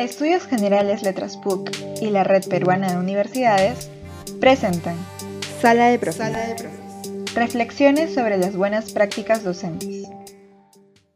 Estudios Generales Letras PUC y la Red Peruana de Universidades presentan Sala de Profes. Reflexiones sobre las buenas prácticas docentes.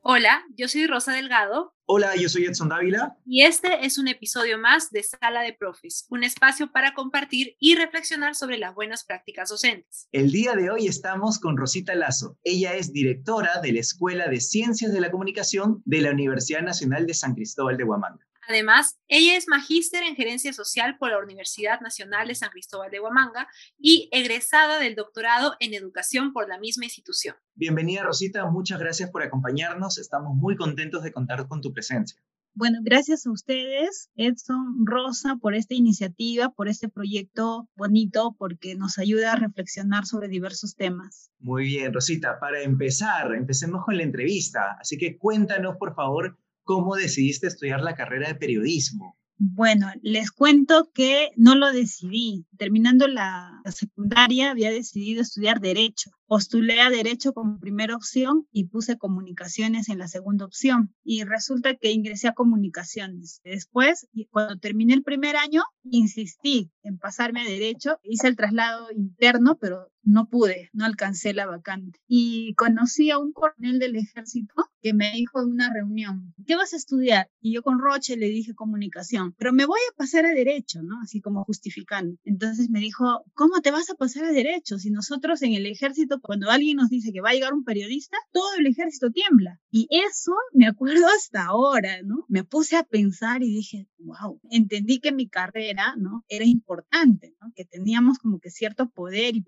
Hola, yo soy Rosa Delgado. Hola, yo soy Edson Dávila. Y este es un episodio más de Sala de Profes, un espacio para compartir y reflexionar sobre las buenas prácticas docentes. El día de hoy estamos con Rosita Lazo. Ella es directora de la Escuela de Ciencias de la Comunicación de la Universidad Nacional de San Cristóbal de Huamanga. Además, ella es magíster en gerencia social por la Universidad Nacional de San Cristóbal de Huamanga y egresada del doctorado en educación por la misma institución. Bienvenida Rosita, muchas gracias por acompañarnos. Estamos muy contentos de contar con tu presencia. Bueno, gracias a ustedes, Edson, Rosa, por esta iniciativa, por este proyecto bonito, porque nos ayuda a reflexionar sobre diversos temas. Muy bien, Rosita, para empezar, empecemos con la entrevista. Así que cuéntanos, por favor, cómo decidiste estudiar la carrera de periodismo. Bueno, les cuento que no lo decidí. Terminando la secundaria había decidido estudiar derecho. Postulé a derecho como primera opción y puse comunicaciones en la segunda opción. Y resulta que ingresé a comunicaciones. Después, cuando terminé el primer año, insistí en pasarme a derecho. Hice el traslado interno, pero no pude, no alcancé la vacante. Y conocí a un coronel del ejército que me dijo en una reunión, ¿qué vas a estudiar? Y yo con Roche le dije comunicación, pero me voy a pasar a derecho, ¿no? Así como justificando. Entonces me dijo, ¿cómo te vas a pasar a derecho? Si nosotros en el ejército, cuando alguien nos dice que va a llegar un periodista, todo el ejército tiembla. Y eso me acuerdo hasta ahora, ¿no? Me puse a pensar y dije, wow, entendí que mi carrera, ¿no? Era importante, ¿no? Que teníamos como que cierto poder y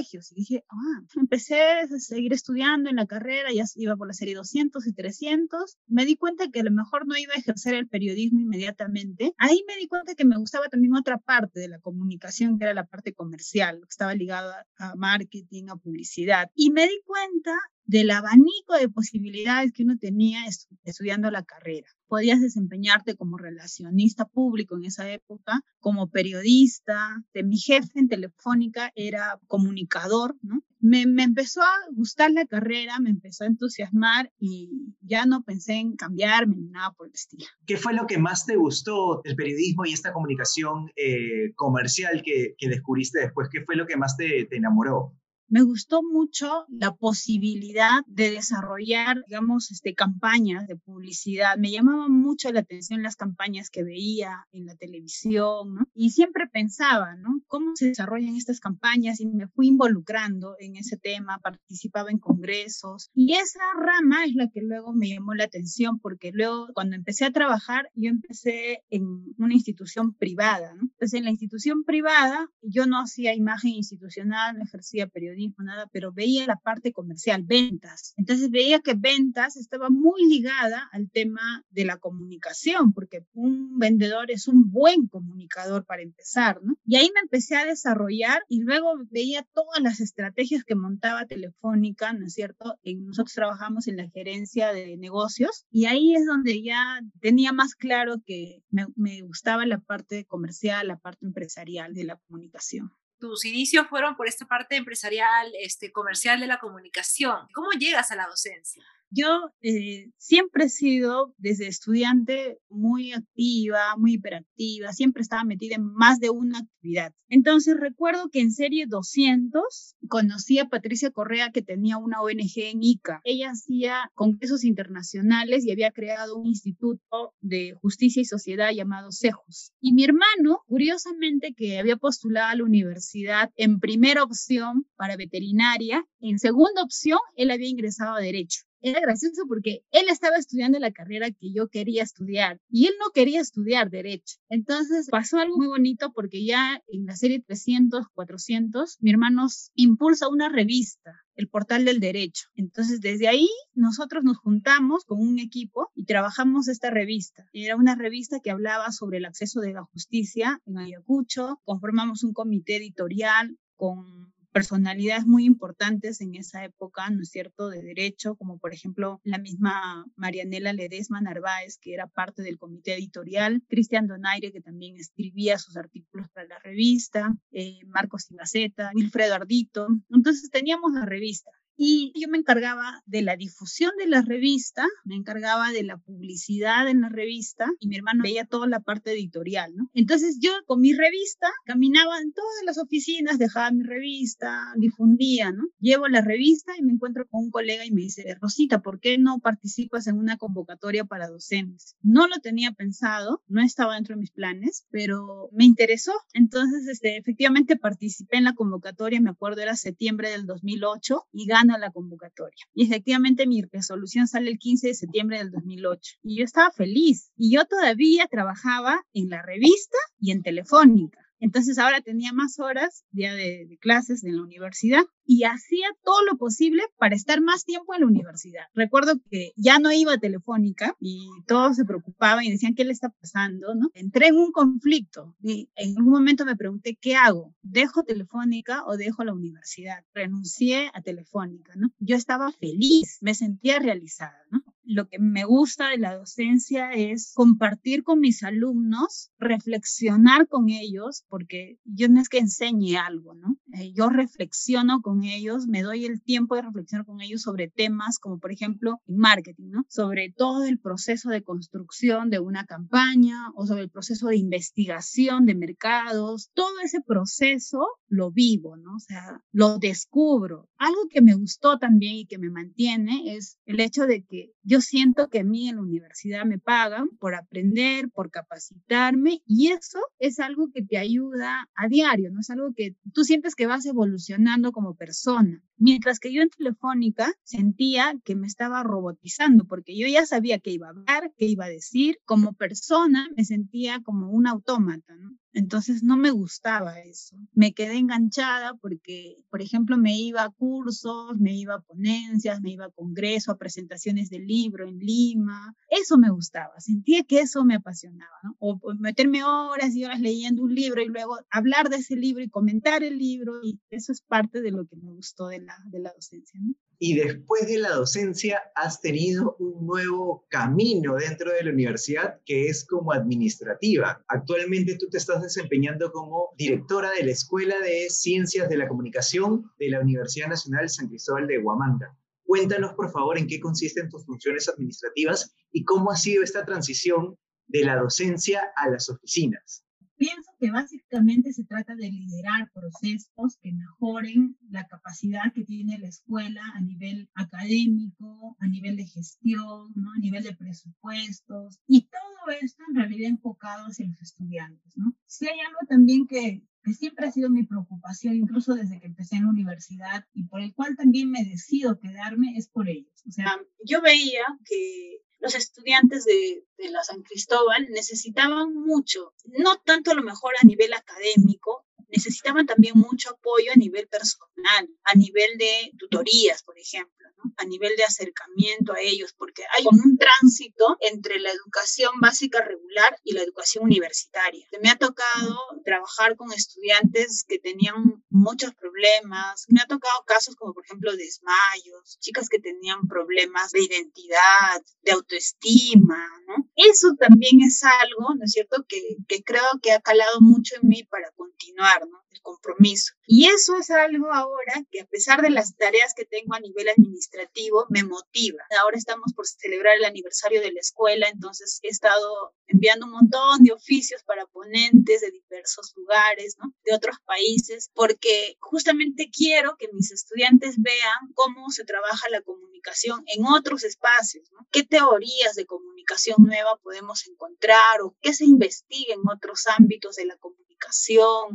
privilegios. Y dije, ah, empecé a seguir estudiando en la carrera, ya iba por la serie 200 y 300. Me di cuenta que a lo mejor no iba a ejercer el periodismo inmediatamente. Ahí me di cuenta que me gustaba también otra parte de la comunicación, que era la parte comercial, que estaba ligada a marketing, a publicidad. Y me di cuenta del abanico de posibilidades que uno tenía estudiando la carrera. Podías desempeñarte como relacionista público en esa época, como periodista. De mi jefe en Telefónica era comunicador, ¿no? Me, me, empezó a gustar la carrera, me empezó a entusiasmar y ya no pensé en cambiarme ni nada por el estilo. ¿Qué fue lo que más te gustó del periodismo y esta comunicación eh, comercial que, que, descubriste después? ¿Qué fue lo que más te, te enamoró? Me gustó mucho la posibilidad de desarrollar, digamos, este, campañas de publicidad. Me llamaban mucho la atención las campañas que veía en la televisión, ¿no? Y siempre pensaba, ¿no? ¿Cómo se desarrollan estas campañas? Y me fui involucrando en ese tema, participaba en congresos. Y esa rama es la que luego me llamó la atención, porque luego cuando empecé a trabajar, yo empecé en una institución privada, ¿no? Entonces, en la institución privada, yo no hacía imagen institucional, no ejercía periodismo nada, pero veía la parte comercial, ventas. Entonces veía que ventas estaba muy ligada al tema de la comunicación, porque un vendedor es un buen comunicador para empezar, ¿no? Y ahí me empecé a desarrollar y luego veía todas las estrategias que montaba Telefónica, ¿no es cierto? En, nosotros trabajamos en la gerencia de negocios y ahí es donde ya tenía más claro que me gustaba la parte comercial, la parte empresarial de la comunicación tus inicios fueron por esta parte empresarial, este, comercial de la comunicación. ¿Cómo llegas a la docencia? Yo eh, siempre he sido, desde estudiante, muy activa, muy hiperactiva, siempre estaba metida en más de una actividad. Entonces recuerdo que en serie 200 conocí a Patricia Correa que tenía una ONG en ICA. Ella hacía congresos internacionales y había creado un instituto de justicia y sociedad llamado CEJUS. Y mi hermano, curiosamente, que había postulado a la universidad en primera opción para veterinaria, en segunda opción, él había ingresado a derecho era gracioso porque él estaba estudiando la carrera que yo quería estudiar y él no quería estudiar derecho. Entonces pasó algo muy bonito porque ya en la serie 300, 400, mi hermano impulsa una revista el portal del derecho. Entonces, desde ahí nosotros nos juntamos con un equipo y trabajamos esta revista. Era una revista que hablaba sobre el acceso de la justicia en Ayacucho. Conformamos un comité editorial con personalidades muy importantes en esa época, ¿no es cierto?, de derecho, como por ejemplo la misma Marianela Ledesma Narváez, que era parte del comité editorial, Cristian Donaire, que también escribía sus artículos para la revista, eh, Marcos Ingaceta, Wilfredo Ardito. Entonces teníamos la revista Y yo me encargaba de la difusión de la revista, me encargaba de la publicidad en la revista y mi hermano veía toda la parte editorial, ¿no? Entonces yo con mi revista caminaba en todas las oficinas, dejaba mi revista, difundía, ¿no? Llevo la revista y me encuentro con un colega y me dice, Rosita, ¿por qué no participas en una convocatoria para docentes? No lo tenía pensado, no estaba dentro de mis planes, pero me interesó. Entonces, este, efectivamente participé en la convocatoria, me acuerdo era septiembre del 2008 y gano la convocatoria. Y efectivamente mi resolución sale el 15 de septiembre del 2008 y yo estaba feliz y yo todavía trabajaba en la revista y en Telefónica. Entonces ahora tenía más horas día de, clases en la universidad y hacía todo lo posible para estar más tiempo en la universidad. Recuerdo que ya no iba a Telefónica y todos se preocupaban y decían, ¿qué le está pasando? ¿no? Entré en un conflicto y en algún momento me pregunté, ¿qué hago? ¿Dejo Telefónica o dejo la universidad? Renuncié a Telefónica, ¿no? Yo estaba feliz, me sentía realizada, ¿no? Lo que me gusta de la docencia es compartir con mis alumnos, reflexionar con ellos, porque yo no es que enseñe algo, ¿no? Eh, yo reflexiono con ellos, me doy el tiempo de reflexionar con ellos sobre temas como, por ejemplo, marketing, ¿no? Sobre todo el proceso de construcción de una campaña o sobre el proceso de investigación de mercados. Todo ese proceso lo vivo, ¿no? O sea, lo descubro. Algo que me gustó también y que me mantiene es el hecho de que yo siento que a mí en la universidad me pagan por aprender, por capacitarme y eso es algo que te ayuda a diario, ¿no? Es algo que tú sientes que vas evolucionando como persona. Mientras que yo en Telefónica sentía que me estaba robotizando porque yo ya sabía qué iba a hablar, qué iba a decir. Como persona me sentía como un autómata, ¿no? Entonces no me gustaba eso. Me quedé enganchada porque, por ejemplo, me iba a cursos, me iba a ponencias, me iba a congresos, a presentaciones del libro en Lima. Eso me gustaba, sentía que eso me apasionaba, ¿no? O, meterme horas y horas leyendo un libro y luego hablar de ese libro y comentar el libro y eso es parte de lo que me gustó de la, de la docencia. Y después de la docencia has tenido un nuevo camino dentro de la universidad que es como administrativa. Actualmente tú te estás desempeñando como directora de la Escuela de Ciencias de la Comunicación de la Universidad Nacional San Cristóbal de Huamanga. Cuéntanos, por favor, en qué consisten tus funciones administrativas y cómo ha sido esta transición de la docencia a las oficinas. Pienso que básicamente se trata de liderar procesos que mejoren la capacidad que tiene la escuela a nivel académico, a nivel de gestión, ¿no? a nivel de presupuestos y todo esto en realidad enfocado hacia los estudiantes. ¿no? Si hay algo también que, que siempre ha sido mi preocupación, incluso desde que empecé en la universidad y por el cual también me decido quedarme, es por ellos. O sea, yo veía que los estudiantes de, de, la San Cristóbal necesitaban mucho, no tanto a lo mejor a nivel académico, necesitaban también mucho apoyo a nivel personal, a nivel de tutorías, por ejemplo a nivel de acercamiento a ellos, porque hay un tránsito entre la educación básica regular y la educación universitaria. Me ha tocado trabajar con estudiantes que tenían muchos problemas, me ha tocado casos como por ejemplo desmayos, chicas que tenían problemas de identidad, de autoestima, ¿no? Eso también es algo, ¿no es cierto?, que, que creo que ha calado mucho en mí para continuar, ¿no? Compromiso. Y eso es algo ahora que a pesar de las tareas que tengo a nivel administrativo, me motiva. Ahora estamos por celebrar el aniversario de la escuela, entonces he estado enviando un montón de oficios para ponentes de diversos lugares, de otros países, porque justamente quiero que mis estudiantes vean cómo se trabaja la comunicación en otros espacios, qué teorías de comunicación nueva podemos encontrar o qué se investiga en otros ámbitos de la comunicación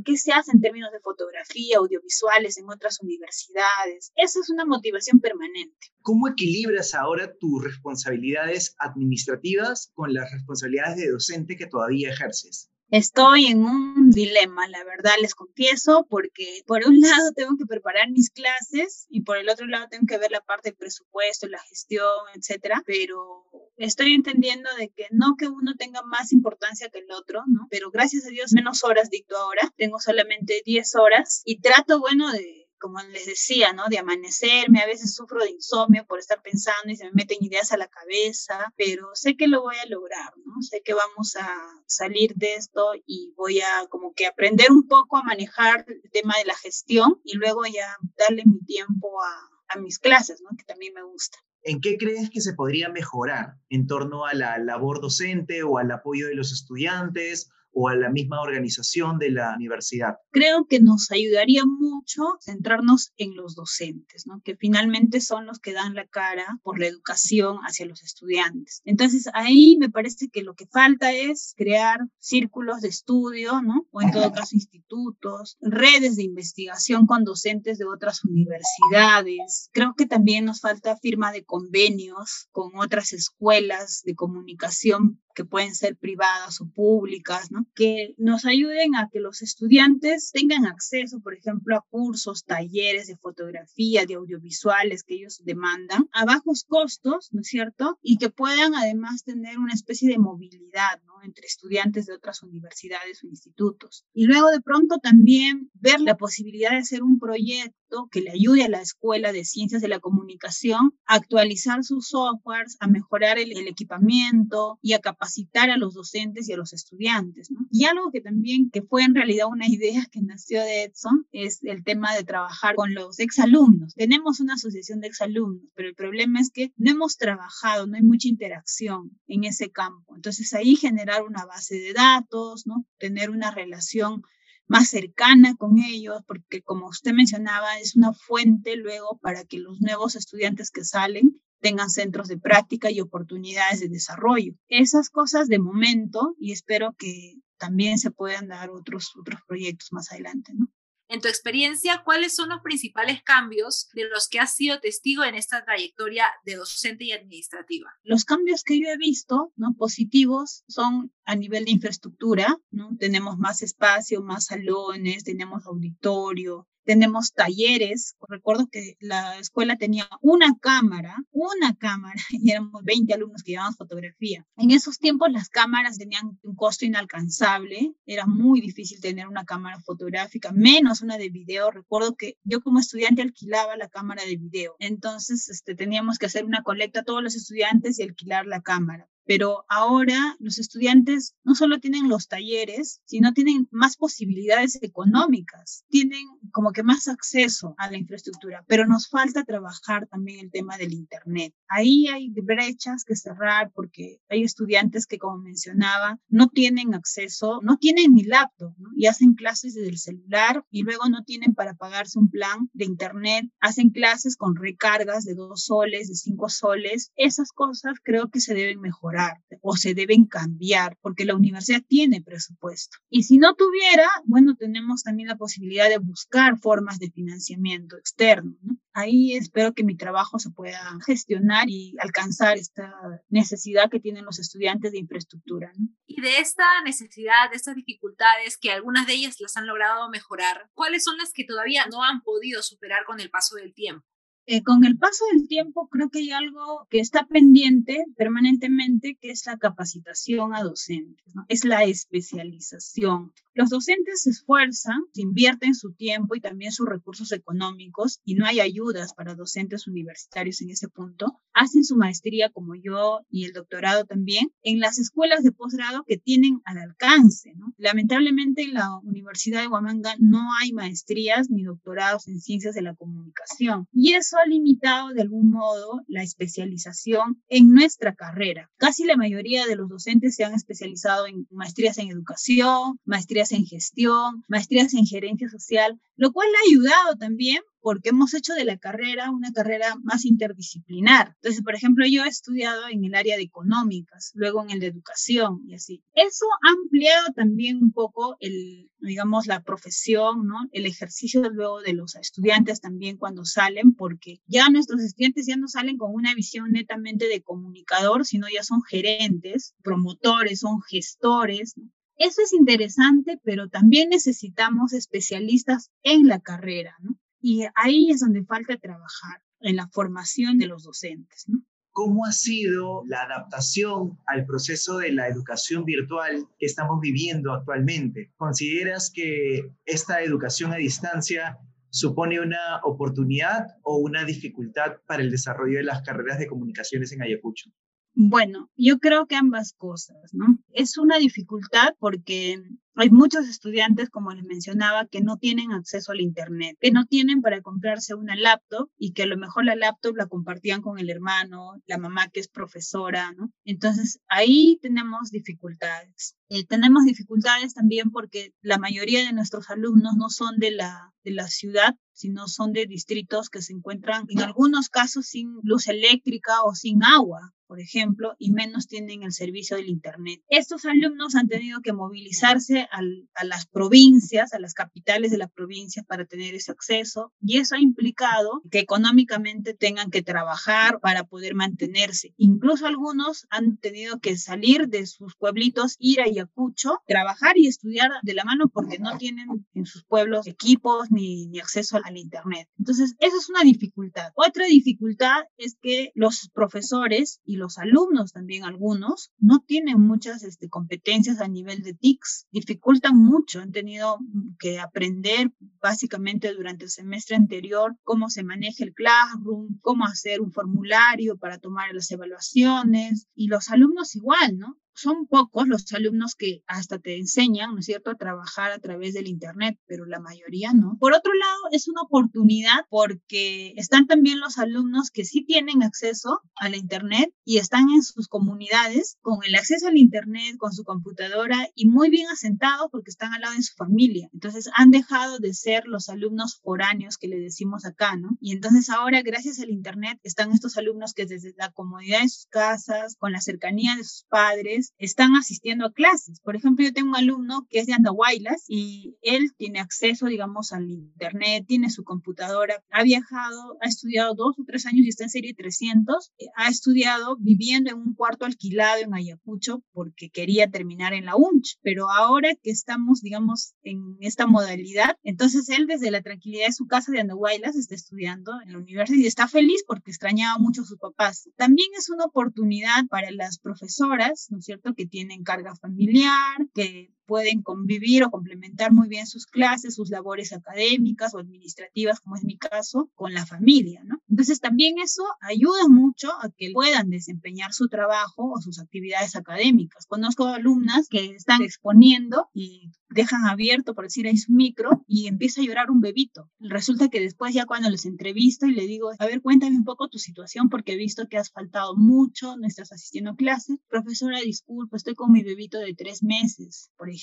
qué se hace en términos de fotografía, audiovisuales en otras universidades. Eso es una motivación permanente. ¿Cómo equilibras ahora tus responsabilidades administrativas con las responsabilidades de docente que todavía ejerces? Estoy en un dilema, la verdad les confieso, porque por un lado tengo que preparar mis clases y por el otro lado tengo que ver la parte del presupuesto, la gestión, etcétera, pero estoy entendiendo de que no que uno tenga más importancia que el otro, ¿no? Pero gracias a Dios menos horas dicto ahora, tengo solamente 10 horas y trato, bueno, de como les decía, ¿no? De amanecerme, a veces sufro de insomnio por estar pensando y se me meten ideas a la cabeza, pero sé que lo voy a lograr, ¿no? Sé que vamos a salir de esto y voy a como que aprender un poco a manejar el tema de la gestión y luego ya darle mi tiempo a, mis clases, ¿no? que también me gusta. ¿En qué crees que se podría mejorar en torno a la labor docente o al apoyo de los estudiantes o a la misma organización de la universidad? Creo que nos ayudaría mucho centrarnos en los docentes, ¿no? que finalmente son los que dan la cara por la educación hacia los estudiantes. Entonces ahí me parece que lo que falta es crear círculos de estudio, ¿no? o en todo caso institutos, redes de investigación con docentes de otras universidades. Creo que también nos falta firma de convenios con otras escuelas de comunicación que pueden ser privadas o públicas, ¿no? Que nos ayuden a que los estudiantes tengan acceso, por ejemplo, a cursos, talleres de fotografía, de audiovisuales que ellos demandan a bajos costos, ¿no es cierto? Y que puedan además tener una especie de movilidad, ¿no? entre estudiantes de otras universidades o institutos. Y luego de pronto también ver la posibilidad de hacer un proyecto que le ayude a la Escuela de Ciencias de la Comunicación a actualizar sus softwares, a mejorar el, el equipamiento y a capacitar a los docentes y a los estudiantes. ¿No? Y algo que también, que fue en realidad una idea que nació de Edson, es el tema de trabajar con los exalumnos. Tenemos una asociación de exalumnos, pero el problema es que no hemos trabajado, no hay mucha interacción en ese campo. Entonces ahí generar una base de datos, ¿no? Tener una relación más cercana con ellos, porque como usted mencionaba, es una fuente luego para que los nuevos estudiantes que salen tengan centros de práctica y oportunidades de desarrollo. Esas cosas de momento y espero que también se puedan dar otros, otros proyectos más adelante, ¿no? En tu experiencia, ¿cuáles son los principales cambios de los que has sido testigo en esta trayectoria de docente y administrativa? Los cambios que yo he visto, ¿no? Positivos, son a nivel de infraestructura, ¿no? Tenemos más espacio, más salones, tenemos auditorio, tenemos talleres. Recuerdo que la escuela tenía una cámara, una cámara, y éramos 20 alumnos que llevaban fotografía. En esos tiempos las cámaras tenían un costo inalcanzable, era muy difícil tener una cámara fotográfica, menos una de video. Recuerdo que yo como estudiante alquilaba la cámara de video, entonces este, teníamos que hacer una colecta a todos los estudiantes y alquilar la cámara pero ahora los estudiantes no solo tienen los talleres, sino tienen más posibilidades económicas, tienen como que más acceso a la infraestructura, pero nos falta trabajar también el tema del Internet. Ahí hay brechas que cerrar porque hay estudiantes que, como mencionaba, no tienen acceso, no tienen ni laptop y hacen clases desde el celular y luego no tienen para pagarse un plan de Internet, hacen clases con recargas de dos soles, de cinco soles. Esas cosas creo que se deben mejorar o se deben cambiar porque la universidad tiene presupuesto. Y si no tuviera, bueno, tenemos también la posibilidad de buscar formas de financiamiento externo. Ahí espero que mi trabajo se pueda gestionar y alcanzar esta necesidad que tienen los estudiantes de infraestructura. Y de esta necesidad, de estas dificultades, que algunas de ellas las han logrado mejorar, ¿cuáles son las que todavía no han podido superar con el paso del tiempo? Eh, con el paso del tiempo creo que hay algo que está pendiente permanentemente, que es la capacitación a docentes, es la especialización. Los docentes se esfuerzan, invierten su tiempo y también sus recursos económicos y no hay ayudas para docentes universitarios en ese punto. Hacen su maestría como yo y el doctorado también en las escuelas de posgrado que tienen al alcance. Lamentablemente en la Universidad de Huamanga no hay maestrías ni doctorados en ciencias de la comunicación y eso ha limitado de algún modo la especialización en nuestra carrera. Casi la mayoría de los docentes se han especializado en maestrías en educación, maestrías en gestión, maestrías en gerencia social, lo cual ha ayudado también porque hemos hecho de la carrera una carrera más interdisciplinar. Entonces, por ejemplo, yo he estudiado en el área de económicas, luego en el de educación y así. Eso ha ampliado también un poco el, digamos, la profesión, ¿no? El ejercicio luego de los estudiantes también cuando salen, porque ya nuestros estudiantes ya no salen con una visión netamente de comunicador, sino ya son gerentes, promotores, son gestores, ¿no? Eso es interesante, pero también necesitamos especialistas en la carrera, ¿no? Y ahí es donde falta trabajar, en la formación de los docentes, ¿no? ¿Cómo ha sido la adaptación al proceso de la educación virtual que estamos viviendo actualmente? ¿Consideras que esta educación a distancia supone una oportunidad o una dificultad para el desarrollo de las carreras de comunicaciones en Ayacucho? Bueno, yo creo que ambas cosas, ¿no? Es una dificultad porque hay muchos estudiantes, como les mencionaba, que no tienen acceso al Internet, que no tienen para comprarse una laptop y que a lo mejor la laptop la compartían con el hermano, la mamá que es profesora, ¿no? Entonces, ahí tenemos dificultades. Eh, tenemos dificultades también porque la mayoría de nuestros alumnos no son de la, de la ciudad, sino son de distritos que se encuentran en algunos casos sin luz eléctrica o sin agua, por ejemplo, y menos tienen el servicio del Internet. Estos alumnos han tenido que movilizarse a las provincias, a las capitales de las provincias para tener ese acceso, y eso ha implicado que económicamente tengan que trabajar para poder mantenerse. Incluso algunos han tenido que salir de sus pueblitos, ir a Ayacucho, trabajar y estudiar de la mano porque no tienen en sus pueblos equipos ni, ni acceso al Internet. Entonces, eso es una dificultad. Otra dificultad es que los profesores y los alumnos también algunos no tienen muchas este, competencias a nivel de TICS, dificultan mucho, han tenido que aprender básicamente durante el semestre anterior cómo se maneja el Classroom, cómo hacer un formulario para tomar las evaluaciones y los alumnos igual, ¿no? Son pocos los alumnos que hasta te enseñan, ¿no es cierto?, a trabajar a través del Internet, pero la mayoría no. Por otro lado, es una oportunidad porque están también los alumnos que sí tienen acceso a la Internet y están en sus comunidades con el acceso al Internet, con su computadora y muy bien asentados porque están al lado de su familia. Entonces, han dejado de ser los alumnos foráneos que le decimos acá, ¿no? Y entonces ahora, gracias al Internet, están estos alumnos que desde la comodidad de sus casas, con la cercanía de sus padres, están asistiendo a clases. Por ejemplo, yo tengo un alumno que es de Andahuaylas y él tiene acceso, digamos, al Internet, tiene su computadora, ha viajado, ha estudiado dos o tres años y está en serie 300, eh, ha estudiado viviendo en un cuarto alquilado en Ayacucho porque quería terminar en la UNCH, pero ahora que estamos, digamos, en esta modalidad, entonces él desde la tranquilidad de su casa de Andahuaylas está estudiando en la universidad y está feliz porque extrañaba mucho a sus papás. También es una oportunidad para las profesoras, ¿no es cierto? Que tienen carga familiar, que pueden convivir o complementar muy bien sus clases, sus labores académicas o administrativas, como es mi caso, con la familia, ¿no? Entonces también eso ayuda mucho a que puedan desempeñar su trabajo o sus actividades académicas. Conozco alumnas que están exponiendo y dejan abierto, por decir ahí su micro, y empieza a llorar un bebito. Resulta que después ya cuando les entrevisto y le digo, a ver, cuéntame un poco tu situación porque he visto que has faltado mucho, no estás asistiendo a clases. Profesora, disculpa, estoy con mi bebito de tres meses, por ejemplo,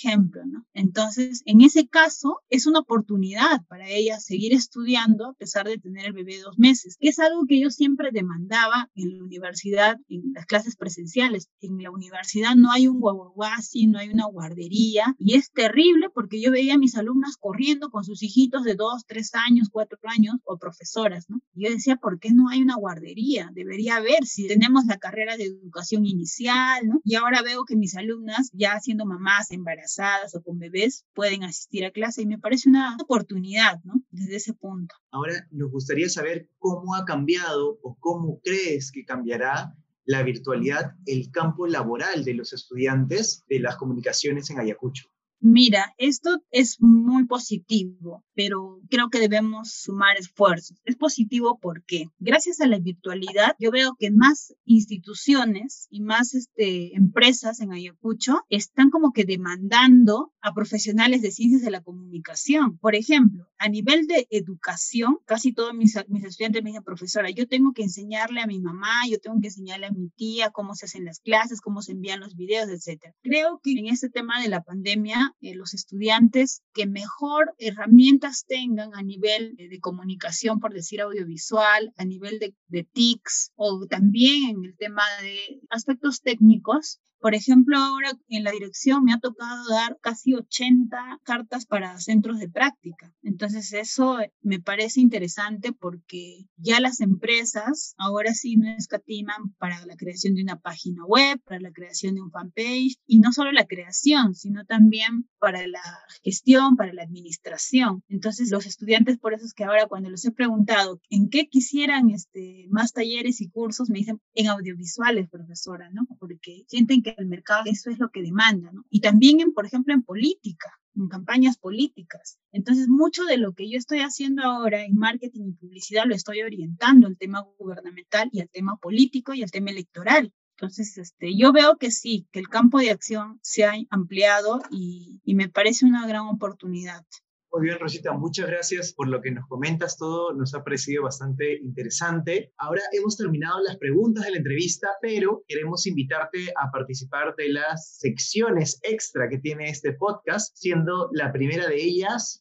¿no? Entonces, en ese caso, es una oportunidad para ella seguir estudiando a pesar de tener el bebé dos meses, que es algo que yo siempre demandaba en la universidad, en las clases presenciales. En la universidad no hay un guaguaguasi, no hay una guardería, y es terrible porque yo veía a mis alumnas corriendo con sus hijitos de dos, tres años, cuatro años, o profesoras, ¿no? Y yo decía, ¿por qué no hay una guardería? Debería haber, si tenemos la carrera de educación inicial, ¿no? Y ahora veo que mis alumnas, ya siendo mamás embarazadas, embarazadas o con bebés pueden asistir a clase y me parece una oportunidad, ¿no? Desde ese punto. Ahora nos gustaría saber cómo ha cambiado o cómo crees que cambiará la virtualidad el campo laboral de los estudiantes de las comunicaciones en Ayacucho. Mira, esto es muy positivo, pero creo que debemos sumar esfuerzos. Es positivo porque gracias a la virtualidad yo veo que más instituciones y más este, empresas en Ayacucho están como que demandando a profesionales de ciencias de la comunicación. Por ejemplo, a nivel de educación, casi todos mis, mis estudiantes me dicen, profesora, yo tengo que enseñarle a mi mamá, yo tengo que enseñarle a mi tía cómo se hacen las clases, cómo se envían los videos, etc. Creo que en este tema de la pandemia eh, los estudiantes que mejor herramientas tengan a nivel de, comunicación, por decir audiovisual, a nivel de, de TICS o también en el tema de aspectos técnicos, por ejemplo, ahora en la dirección me ha tocado dar casi 80 cartas para centros de práctica. Entonces eso me parece interesante porque ya las empresas ahora sí no escatiman para la creación de una página web, para la creación de un fanpage y no solo la creación, sino también para la gestión, para la administración. Entonces los estudiantes por eso es que ahora cuando les he preguntado en qué quisieran este, más talleres y cursos, me dicen en audiovisuales, profesora, ¿no? Porque sienten que el mercado eso es lo que demanda, ¿no? Y también, por ejemplo, en política, en campañas políticas. Entonces, mucho de lo que yo estoy haciendo ahora en marketing y publicidad lo estoy orientando al tema gubernamental y al tema político y al tema electoral. Entonces, este, yo veo que sí, que el campo de acción se ha ampliado y, y me parece una gran oportunidad. Muy bien, Rosita, muchas gracias por lo que nos comentas. Todo nos ha parecido bastante interesante. Ahora hemos terminado las preguntas de la entrevista, pero queremos invitarte a participar de las secciones extra que tiene este podcast, siendo la primera de ellas...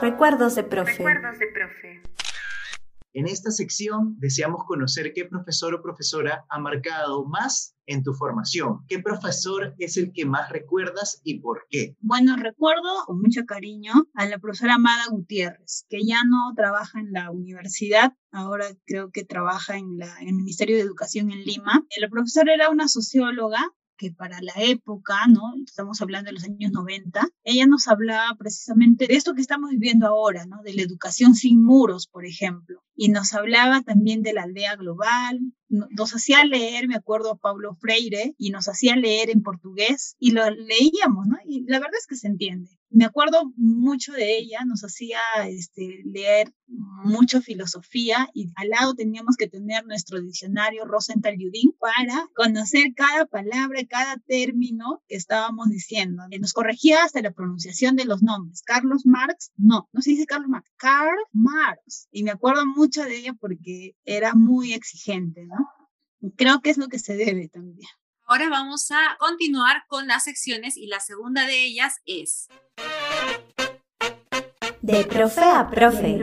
Recuerdos de profe. Recuerdos de profe. En esta sección deseamos conocer qué profesor o profesora ha marcado más en tu formación. ¿Qué profesor es el que más recuerdas y por qué? Bueno, recuerdo con mucho cariño a la profesora Amada Gutiérrez, que ya no trabaja en la universidad, ahora creo que trabaja en, en el Ministerio de Educación en Lima. La profesora era una socióloga que para la época, ¿no? Estamos hablando de los años 90, ella nos hablaba precisamente de esto que estamos viviendo ahora, ¿no? De la educación sin muros, por ejemplo. Y nos hablaba también de la aldea global, nos hacía leer, me acuerdo a Pablo Freire, y nos hacía leer en portugués y lo leíamos, ¿no? Y la verdad es que se entiende. Me acuerdo mucho de ella, nos hacía este, leer mucha filosofía y al lado teníamos que tener nuestro diccionario Rosenthal Judin para conocer cada palabra, cada término que estábamos diciendo. Nos corregía hasta la pronunciación de los nombres. Carlos Marx, no, no se dice Carlos Marx, Karl Marx. Y me acuerdo mucho de ella porque era muy exigente, ¿no? Creo que es lo que se debe también. Ahora vamos a continuar con las secciones y la segunda de ellas es... De profe a profe.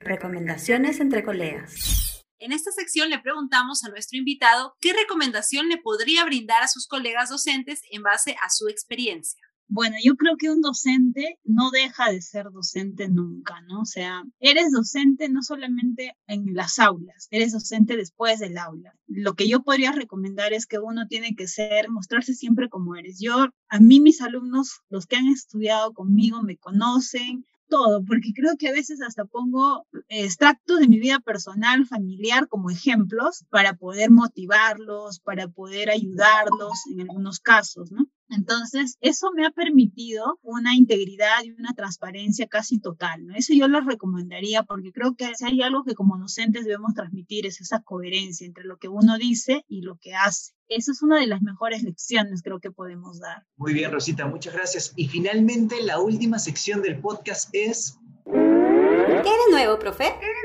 Recomendaciones entre colegas. En esta sección le preguntamos a nuestro invitado qué recomendación le podría brindar a sus colegas docentes en base a su experiencia. Bueno, yo creo que un docente no deja de ser docente nunca, ¿no? O sea, eres docente no solamente en las aulas, eres docente después del aula. Lo que yo podría recomendar es que uno tiene que ser, mostrarse siempre como eres. Yo, a mí mis alumnos, los que han estudiado conmigo, me conocen, todo, porque creo que a veces hasta pongo extractos de mi vida personal, familiar como ejemplos para poder motivarlos, para poder ayudarlos en algunos casos, ¿no? Entonces, eso me ha permitido una integridad y una transparencia casi total, ¿no? Eso yo lo recomendaría porque creo que si hay algo que como docentes debemos transmitir es esa coherencia entre lo que uno dice y lo que hace. Esa es una de las mejores lecciones creo que podemos dar. Muy bien, Rosita, muchas gracias. Y finalmente, la última sección del podcast es... ¿Qué de nuevo, profe? ¿Qué de nuevo, profe?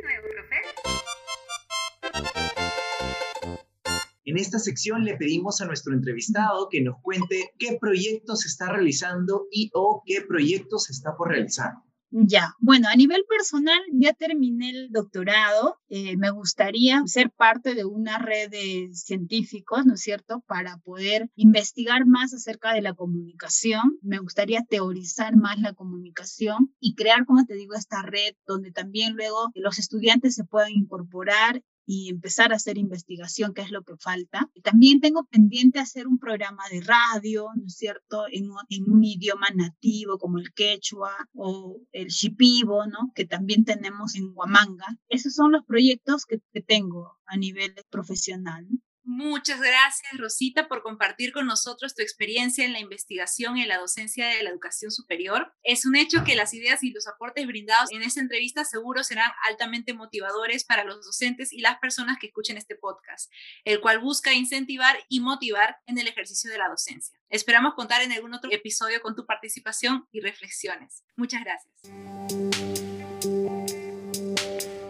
En esta sección le pedimos a nuestro entrevistado que nos cuente qué proyectos se está realizando y o qué proyectos se está por realizar. Ya, bueno, a nivel personal ya terminé el doctorado. Eh, me gustaría ser parte de una red de científicos, ¿no es cierto?, para poder investigar más acerca de la comunicación. Me gustaría teorizar más la comunicación y crear, como te digo, esta red donde también luego los estudiantes se puedan incorporar y empezar a hacer investigación, que es lo que falta. También tengo pendiente hacer un programa de radio, ¿no es cierto?, en, en un idioma nativo como el quechua o el shipibo, ¿no?, que también tenemos en Huamanga. Esos son los proyectos que, que tengo a nivel profesional. ¿no? Muchas gracias, Rosita, por compartir con nosotros tu experiencia en la investigación y la docencia de la educación superior. Es un hecho que las ideas y los aportes brindados en esta entrevista seguro serán altamente motivadores para los docentes y las personas que escuchen este podcast, el cual busca incentivar y motivar en el ejercicio de la docencia. Esperamos contar en algún otro episodio con tu participación y reflexiones. Muchas gracias.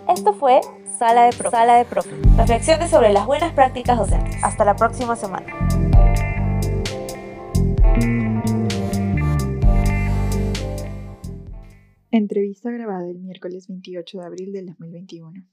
Esto fue Sala de Profe. Sala de Profe. Reflexiones sobre las buenas prácticas docentes. Hasta la próxima semana. Entrevista grabada el miércoles 28 de abril del 2021.